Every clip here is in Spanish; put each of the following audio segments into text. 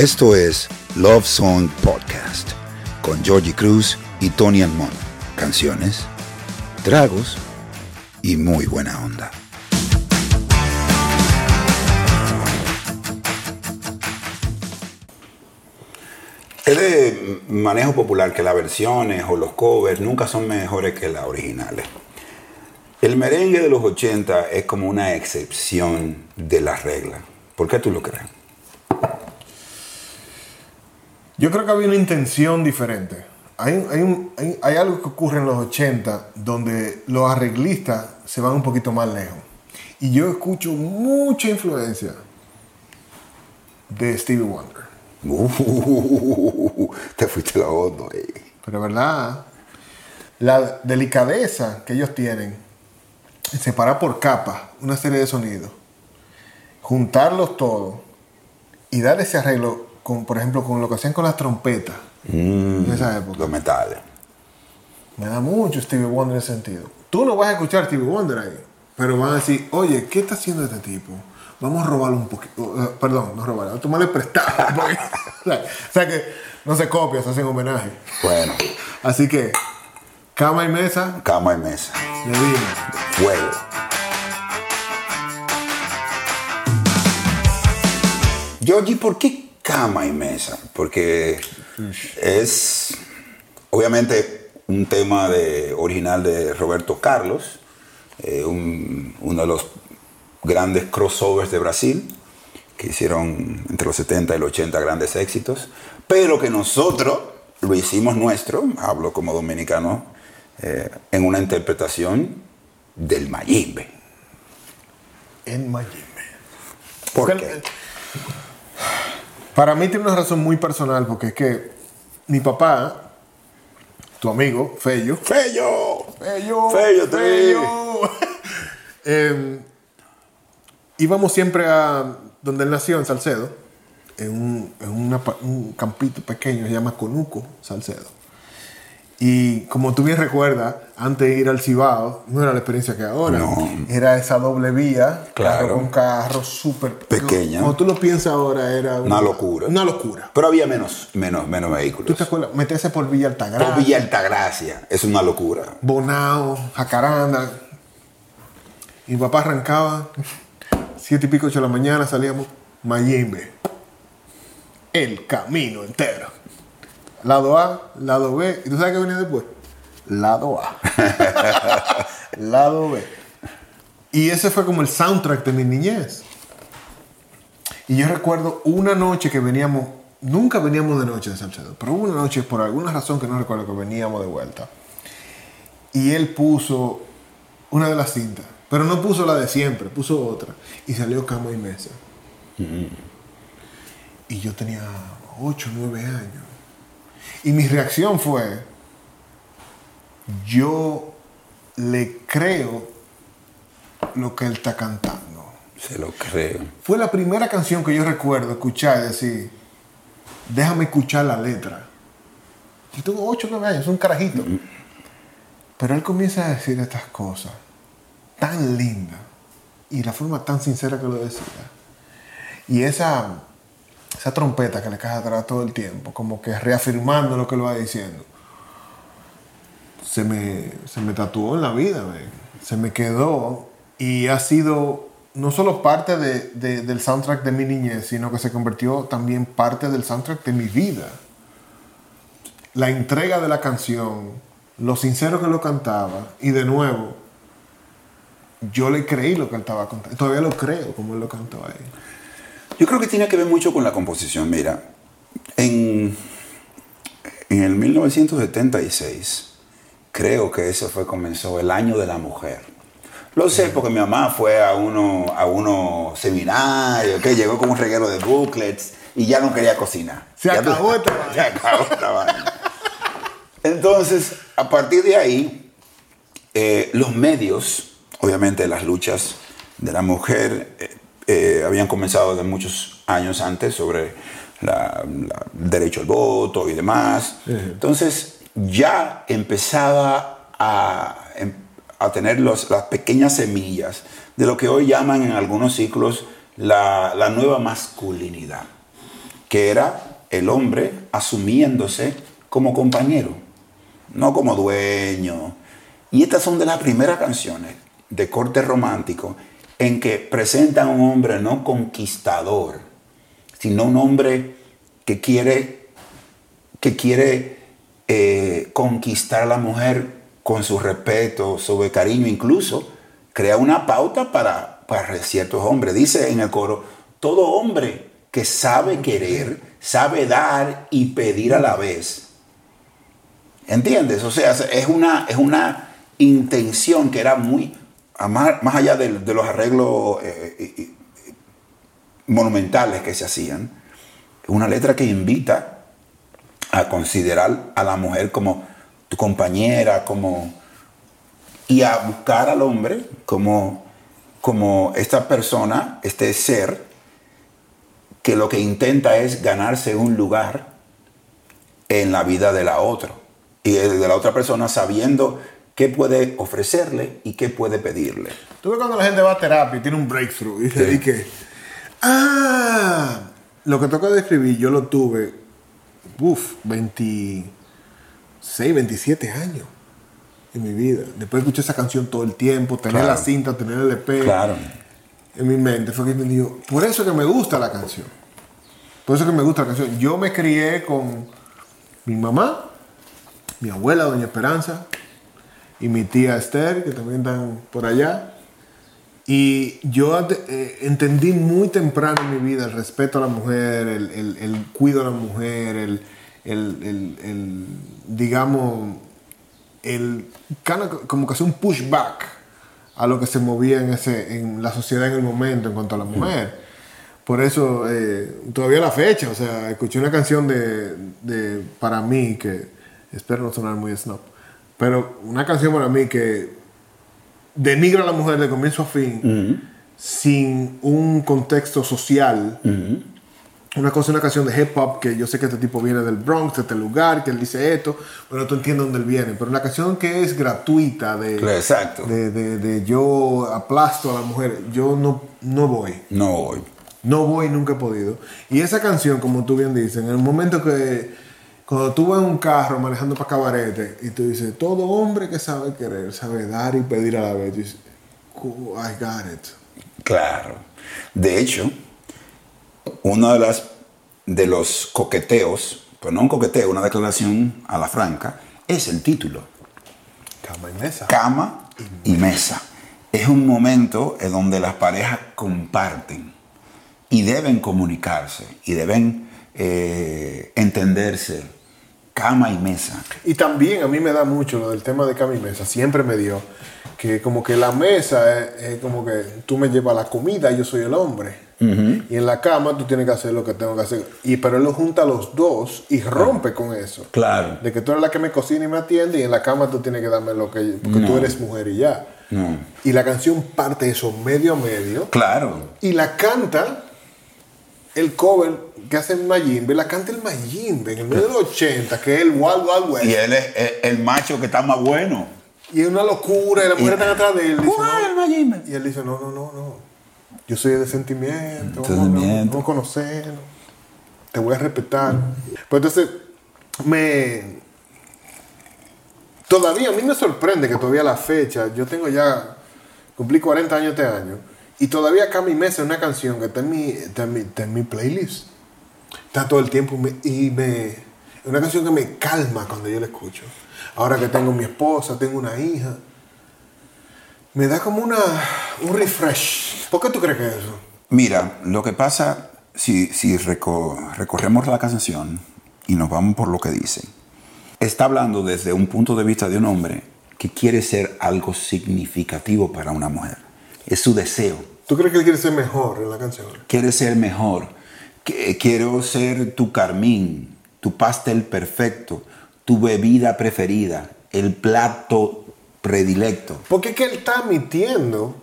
Esto es Love Song Podcast con Georgie Cruz y Tony Almond. Canciones, tragos y muy buena onda. Es de manejo popular que las versiones o los covers nunca son mejores que las originales. El merengue de los 80 es como una excepción de la regla. ¿Por qué tú lo crees? Yo creo que había una intención diferente. Hay, hay, un- hay- hay algo que ocurre en los 80 donde los arreglistas se van un poquito más lejos. Y yo escucho mucha influencia de Stevie Wonder. Uh, te fuiste la onda. eh. Pero verdad, la delicadeza que ellos tienen en separar por capas una serie de sonidos, juntarlos todos y dar ese arreglo, con, por ejemplo, con lo que hacían con las trompetas en esa época. Los metales. Me da mucho Stevie Wonder en ese sentido. Tú no vas a escuchar Stevie Wonder ahí, pero van a decir, oye, ¿qué está haciendo este tipo? Vamos a robarlo un poquito. eh, perdón, no robarlo, a tomarle prestado. sea, o sea que no se copia, se hacen homenaje. Bueno, Así que, cama y mesa, cama y mesa. le digo. Fuego. Georgie, ¿por qué cama y mesa? Porque es obviamente un tema de, original de Roberto Carlos, eh, un- uno de los grandes crossovers de Brasil, que hicieron entre los 70 y los 80 grandes éxitos, pero que nosotros lo hicimos nuestro, hablo como dominicano, eh, en una interpretación del Mayimbe. En Miami. ¿Por qué? el- Para mí tiene una razón muy personal, porque es que mi papá, tu amigo, Fello, ¡Fello! Fello, Fello, Fello. Eh, íbamos siempre a donde él nació, en Salcedo, en, un, en una un campito pequeño, se llama Conuco, Salcedo. Y como tú bien recuerdas, antes de ir al Cibao, no era la experiencia que ahora. No. Era esa doble vía, Claro. carro con carro súper Pequeña. Cuando tú lo piensas ahora, era Una locura. Una locura. Pero había menos, menos, menos ¿Tú vehículos. te acuerdas? Meterse por Villa Altagracia, Por Villa Altagracia, es una locura. Bonao, Jacaranda. Y mi papá arrancaba, siete y pico, ocho de la mañana, salíamos, Mayimbe. El camino entero. Lado A, lado B. ¿Y tú sabes qué venía después? Lado A. lado B. Y ese fue como el soundtrack de mi niñez. Y yo recuerdo una noche que veníamos, nunca veníamos de noche de Salcedo, pero hubo una noche, por alguna razón que no recuerdo, que veníamos de vuelta. Y él puso una de las cintas, pero no puso la de siempre, puso otra. Y salió cama y mesa. Y yo tenía 8, 9 años. Y mi reacción fue, yo le creo lo que él está cantando. Se lo creo. Fue la primera canción que yo recuerdo escuchar y decir, déjame escuchar la letra. Y tuvo 8 o 9 años, un carajito. Pero él comienza a decir estas cosas tan lindas y la forma tan sincera que lo decía. Y esa, esa trompeta que le cae atrás todo el tiempo, como que reafirmando lo que lo va diciendo, se me, se me tatuó en la vida, man. se me quedó y ha sido no solo parte de- de- del soundtrack de mi niñez, sino que se convirtió también parte del soundtrack de mi vida. La entrega de la canción, lo sincero que lo cantaba y de nuevo, yo le creí lo que él estaba contando. Todavía lo creo como él lo cantó ahí. Yo creo que tiene que ver mucho con la composición. Mira, en, en el 1976, creo que ese fue, comenzó el año de la mujer. Lo sé porque mi mamá fue a uno, a uno seminario, que llegó con un reguero de booklets y ya no quería cocinar. Se Ya acabó esta vaina. Se acabó esta vaina. Entonces, a partir de ahí, eh, los medios, obviamente las luchas de la mujer, eh, eh, habían comenzado de muchos años antes sobre la- derecho al voto y demás. Entonces, ya empezaba a, em- a tener los- las pequeñas semillas de lo que hoy llaman en algunos ciclos la, la nueva masculinidad. que era el hombre asumiéndose como compañero, no como dueño. Y estas son de las primeras canciones de corte romántico en que presentan a un hombre no conquistador, sino un hombre que quiere, que quiere eh, conquistar a la mujer con su respeto, su cariño, incluso crea una pauta para, para ciertos hombres. Dice en el coro, todo hombre que sabe querer, sabe dar y pedir a la vez. ¿Entiendes? O sea, es una, es una intención que era muy, más, allá de, los arreglos eh, monumentales que se hacían, una letra que invita a considerar a la mujer como tu compañera, como y a buscar al hombre como, como esta persona, este ser, que lo que intenta es ganarse un lugar en la vida de la otra. Y de la otra persona sabiendo qué puede ofrecerle y qué puede pedirle. Tú ves cuando la gente va a terapia y tiene un breakthrough y dice que, ah, lo que toca describir yo lo tuve, uff, 26, 27 años en mi vida. Después escuché esa canción todo el tiempo, tener la cinta, tener el EP. Claro. En mi mente fue que me dijo, por eso que me gusta la canción. Por eso que me gusta la canción. Yo me crié con mi mamá, mi abuela, Doña Esperanza, y mi tía Esther, que también están por allá. Y yo eh, entendí muy temprano en mi vida el respeto a la mujer, el, el, cuido a la mujer, el, el digamos, el, como que hacer un pushback a lo que se movía en, ese, en la sociedad en el momento en cuanto a la mujer. Por eso, eh, todavía la fecha, o sea, escuché una canción de, de, para mí que, espero no sonar muy snob, pero una canción para mí que denigra a la mujer de comienzo a fin, sin un contexto social una cosa, una canción de hip hop que yo sé que este tipo viene del Bronx, de este lugar, que él dice esto, pero no tú entiendes dónde él viene. Pero una canción que es gratuita, de, Exacto. de, de, yo aplasto a la mujer, yo no, no voy. No voy. No voy, nunca he podido. Y esa canción, como tú bien dices, en el momento que, cuando tú vas en un carro manejando para cabarete y tú dices, todo hombre que sabe querer, sabe dar y pedir a la vez, dices, oh, I got it. Claro. De hecho, uno de, las, de los coqueteos, pues no un coqueteo, una declaración a la franca, es el título. Cama y mesa. Cama y mesa. Es un momento en donde las parejas comparten y deben comunicarse y deben eh, entenderse. Cama y mesa. Y también a mí me da mucho lo del tema de cama y mesa. Siempre me dio que como que la mesa es, como que tú me llevas la comida y yo soy el hombre. Y en la cama tú tienes que hacer lo que tengo que hacer. Y pero él lo junta a los dos y rompe con eso. Claro. De que tú eres la que me cocina y me atiende y en la cama tú tienes que darme lo que... Porque tú eres mujer y ya. Y la canción parte eso medio a medio. Claro. Y la canta el cover que hace el Mayimbe, la canta el Mayimbe en el medio de los 80, que es el Wild Wild West. Y él es el, macho que está más bueno. Y es una locura, y la mujer está atrás de él. Y él dice, no, no, no, no. Yo soy de sentimiento, vamos, a conocer, te voy a respetar. Pues entonces, me. Todavía a mí me sorprende que todavía la fecha, yo tengo ya, cumplí 40 años este año, y todavía acá mi mesa es una canción que está en mi, está en mi, playlist. Está todo el tiempo y me. Es una canción que me calma cuando yo la escucho. Ahora que tengo mi esposa, tengo una hija me da como una, un refresh. ¿Por qué tú crees que es eso? Mira, lo que pasa, si, si recorremos la canción y nos vamos por lo que dice, está hablando desde un punto de vista de un hombre que quiere ser algo significativo para una mujer. Es su deseo. ¿Tú crees que él quiere ser mejor en la canción? Quiere ser mejor. Quiero ser tu carmín, tu pastel perfecto, tu bebida preferida, el plato predilecto. Porque es que él está admitiendo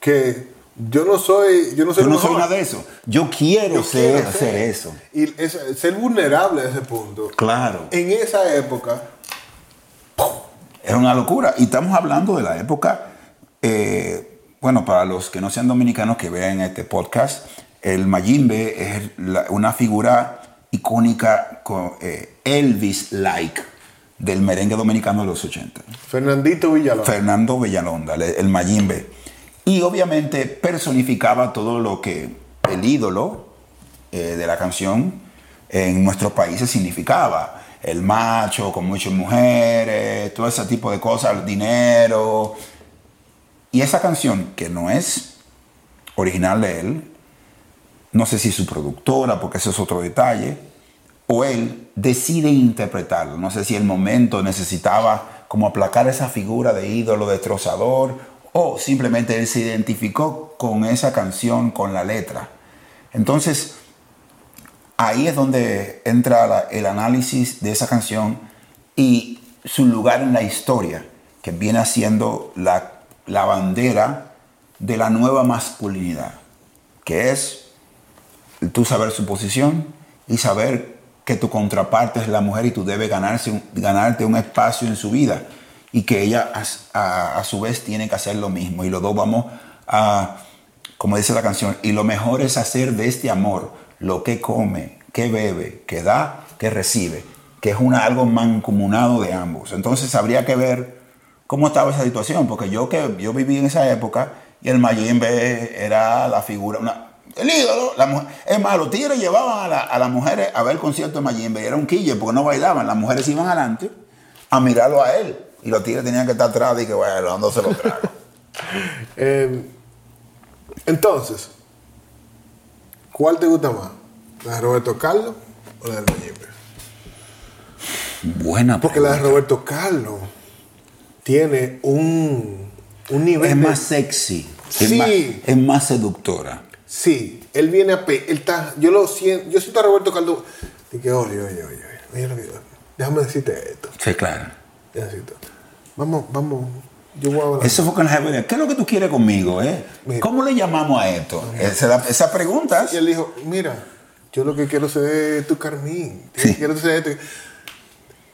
que yo no soy yo no soy, yo no soy nada de eso yo quiero ser, eso y ser vulnerable a ese punto claro en esa época era una locura y estamos hablando de la época eh, bueno para los que no sean dominicanos que vean este podcast el Mayimbe es la- una figura icónica, con, eh, Elvis-like, del merengue dominicano de los 80. Fernandito Villalón. Fernando Villalonda, el, el Mayimbe. Y obviamente personificaba todo lo que el ídolo eh, de la canción en nuestros países significaba. El macho con muchas mujeres, todo ese tipo de cosas, el dinero. Y esa canción, que no es original de él, no sé si su productora, porque ese es otro detalle, o él decide interpretarlo. No sé si el momento necesitaba como aplacar esa figura de ídolo destrozador, o simplemente él se identificó con esa canción, con la letra. Entonces, ahí es donde entra el análisis de esa canción y su lugar en la historia, que viene siendo la, la bandera de la nueva masculinidad, que es tú saber su posición y saber que tu contraparte es la mujer y tú debes ganarse ganarte un espacio en su vida y que ella a, a- a su vez tiene que hacer lo mismo y los dos vamos a, como dice la canción, y lo mejor es hacer de este amor lo que come, que bebe, que da, que recibe, que es una, algo mancomunado de ambos. Entonces habría que ver cómo estaba esa situación, porque yo que yo viví en esa época y el Mayimbe era la figura, una, el ídolo, la mujer. Es más, los tigres llevaban a, la- a las mujeres a ver el concierto de Mayimbe y era un quille porque no bailaban, las mujeres iban adelante a mirarlo a él y los tigres tenían que estar atrás y que bueno, dándose los tragos. Eh, entonces, ¿cuál te gusta más? ¿La de Roberto Carlos o la del Mayimbe? Buena Porque la de pregunta. Roberto Carlos tiene un, un nivel. es de- más sexy, es, Sí. más, es más seductora. Sí, él viene a. pe- Él está, yo lo siento. Yo siento a Roberto. Y que, oye, oye, oye, oye. oye déjame decirte esto. Sí, claro. Vamos, vamos. Yo voy a hablar. Eso fue con la jefa de, ¿qué es lo que tú quieres conmigo? Eh? Mira. ¿Cómo le llamamos a esto? Esa, esa pregunta. Y él dijo, mira, yo lo que quiero es tu Carmín. Sí. Quiero ser esto.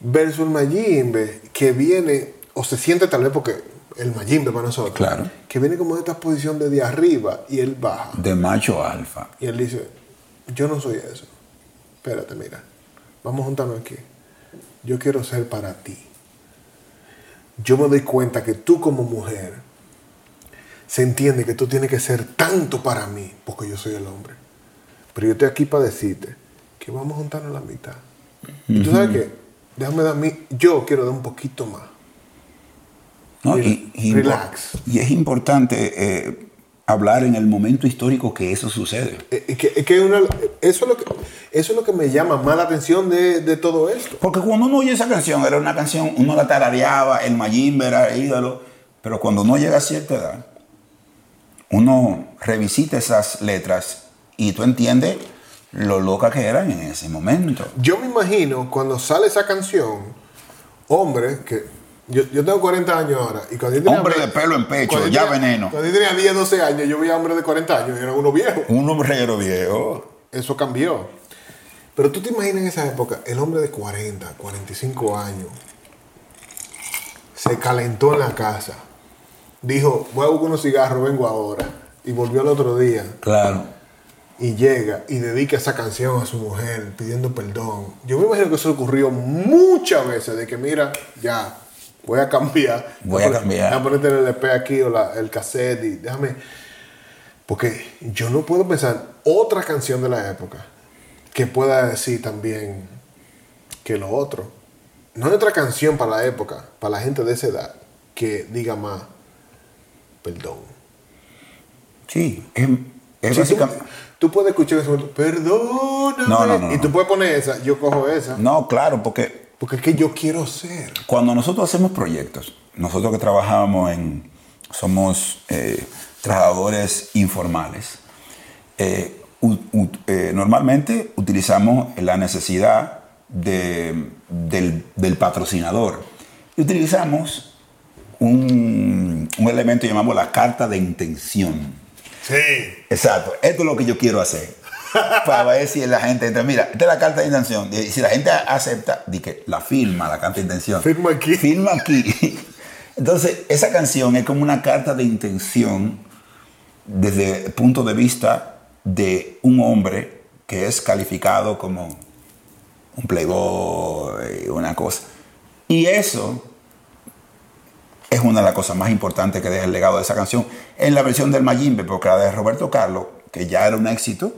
Versus el Mayimbe, que viene, o se siente tal vez porque el Mayimbe para nosotros, Claro. que viene como de esta posición desde arriba y él baja. De macho alfa. Y él dice, yo no soy eso. Espérate, mira, vamos a juntarnos aquí. Yo quiero ser para ti. Yo me doy cuenta que tú como mujer se entiende que tú tienes que ser tanto para mí, porque yo soy el hombre. Pero yo estoy aquí para decirte que vamos a juntarnos la mitad. Y tú sabes qué, déjame dar mí, yo quiero dar un poquito más. ¿No? Y, y- relax. y es importante eh, hablar en el momento histórico que eso sucede. Eh, eh, que- que una- eso, es lo que, eso es lo que me llama más la atención de, de todo esto. Porque cuando uno oye esa canción, era una canción, uno la tarareaba, el Mayimbe era el ídolo, pero cuando uno llega a cierta edad, uno revisita esas letras y tú entiendes lo loca que eran en ese momento. Yo me imagino cuando sale esa canción, hombre, que yo, yo tengo 40 años ahora. Y cuando yo tenía Hombre de pelo en pecho, cuando ya tenía- veneno. Cuando yo tenía 10, 12 años, yo veía hombres de 40 años y eran unos viejos. Un hombrero viejo. Eso cambió. Pero tú te imaginas en esa época, el hombre de 40, 45 años, se calentó en la casa. Dijo, voy a buscar unos cigarros, vengo ahora. Y volvió al otro día. Claro. y llega y dedica esa canción a su mujer pidiendo perdón. Yo me imagino que eso ocurrió muchas veces, de que mira, ya, voy a cambiar. Voy a cambiar. Déjame ponerte el LP aquí o la- el cassette y déjame... Porque yo no puedo pensar otra canción de la época que pueda decir también que lo otro. No hay otra canción para la época, para la gente de esa edad, que diga más perdón. Sí, es, es Sí, tú, básicamente... tú puedes escuchar ese momento, perdóname. No, no, no, y tú puedes poner esa, yo cojo esa. No, claro, porque Porque es que yo quiero ser. Cuando nosotros hacemos proyectos, nosotros que trabajamos en, somos eh, trabajadores informales, eh, u- u- eh, normalmente utilizamos la necesidad de- del, del patrocinador y utilizamos un, un elemento que llamamos la carta de intención. Sí. Exacto, esto es lo que yo quiero hacer. Para ver si la gente entra. Mira, esta es la carta de intención. Y si la gente acepta, di que la firma, la carta de intención. Firma aquí. Firma aquí. Entonces, esa canción es como una carta de intención desde el punto de vista de un hombre que es calificado como un playboy, una cosa. Y eso es una de las cosas más importantes que deja el legado de esa canción en la versión del Mayimbe, porque la de Roberto Carlos, que ya era un éxito,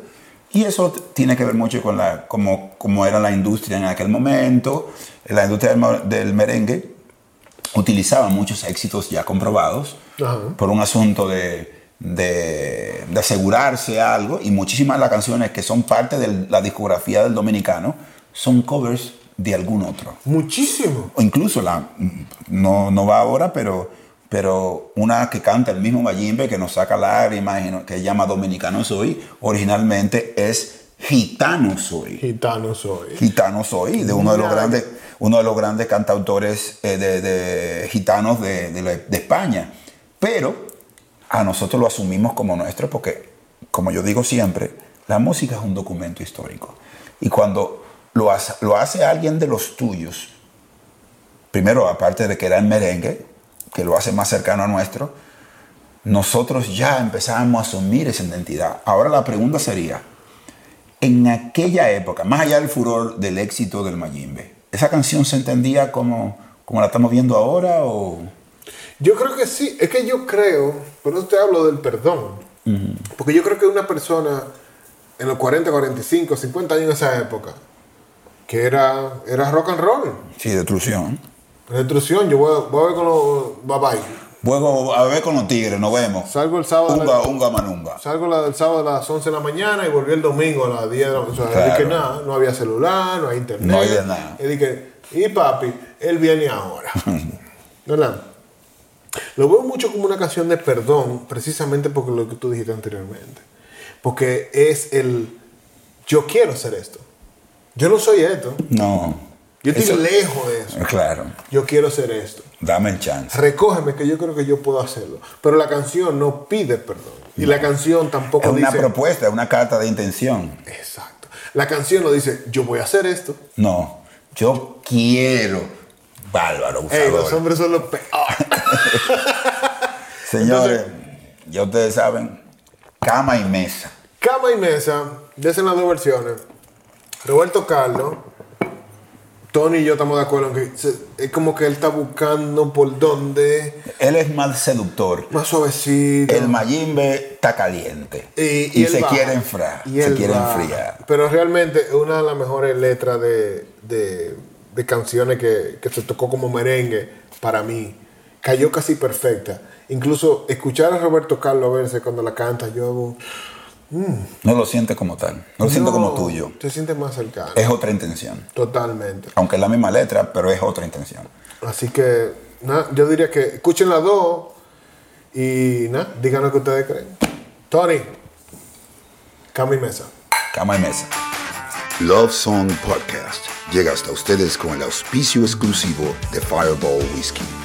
y eso tiene que ver mucho con la, cómo, cómo era la industria en aquel momento. La industria del, del merengue utilizaba muchos éxitos ya comprobados Ajá. por un asunto de, de, de asegurarse algo y muchísimas de las canciones que son parte de la discografía del dominicano son covers de algún otro. Muchísimo. O incluso la, no, no va ahora, pero, pero una que canta el mismo Mayimbe que nos saca lágrimas, y no- que llama Dominicano Soy, originalmente es Gitano Soy. Gitano soy. Gitano Soy, de uno de los grandes, uno de los grandes cantautores eh, de, de gitanos de, de España. Pero a nosotros lo asumimos como nuestro porque, como yo digo siempre, la música es un documento histórico. Y cuando lo hace, lo hace alguien de los tuyos, primero, aparte de que era el merengue, que lo hace más cercano a nuestro, nosotros ya empezamos a asumir esa identidad. Ahora la pregunta sería, en aquella época, más allá del furor del éxito del Mayimbe, ¿esa canción se entendía como, como la estamos viendo ahora o...? Yo creo que sí. Es que yo creo, por eso te hablo del perdón. Porque yo creo que una persona en los 40, 45, 50 años en esa época, que era, era rock and roll, Sí, destrucción. Destrucción, yo voy, a- voy a ver con los bye bye. Luego a ver con los tigres, nos vemos. Salgo el sábado. Unga, la- unga, manunga. Salgo la- el sábado a las 11 de la mañana y volví el domingo a las 10 de la mañana. O sea, Claro. es que nada, no había celular, no hay internet. No de nada. Y dije, y papi, él viene ahora. ¿Verdad? Lo veo mucho como una canción de perdón, precisamente porque lo que tú dijiste anteriormente. Porque es el, yo quiero hacer esto. Yo no soy esto. No. Yo estoy Eso- lejos de eso. Claro. Yo quiero hacer esto. Dame el chance. Recógeme que yo creo que yo puedo hacerlo. Pero la canción no pide perdón. Y la canción tampoco Es una dice... propuesta, es una carta de intención. Exacto. La canción no dice, yo voy a hacer esto. No. Yo quiero. Bárbaro, Ey, usador. los hombres son los peores. Señores, ya ustedes saben, cama y mesa. Cama y mesa, de esas las dos versiones. Roberto Carlos, Tony y yo estamos de acuerdo en que se- es como que él está buscando por dónde, Él es más seductor. más suavecito. El Mayimbe está caliente. y, se va. quiere enfriar. Y Se quiere va. enfriar. Pero realmente es una de las mejores letras de, de- de canciones que, que se tocó como merengue para mí. Cayó casi perfecta. Incluso escuchar a Roberto Carlos verse cuando la canta, yo hago. No lo siente como tal. No lo siento como tuyo. Te sientes más cercano. Es otra intención. Totalmente. Aunque es la misma letra, pero es otra intención. Así que, nada, yo diría que escuchen las dos y nada, díganos qué ustedes creen. Tony, cama y mesa. Cama y mesa. Love Song Podcast llega hasta ustedes con el auspicio exclusivo de Fireball Whiskey.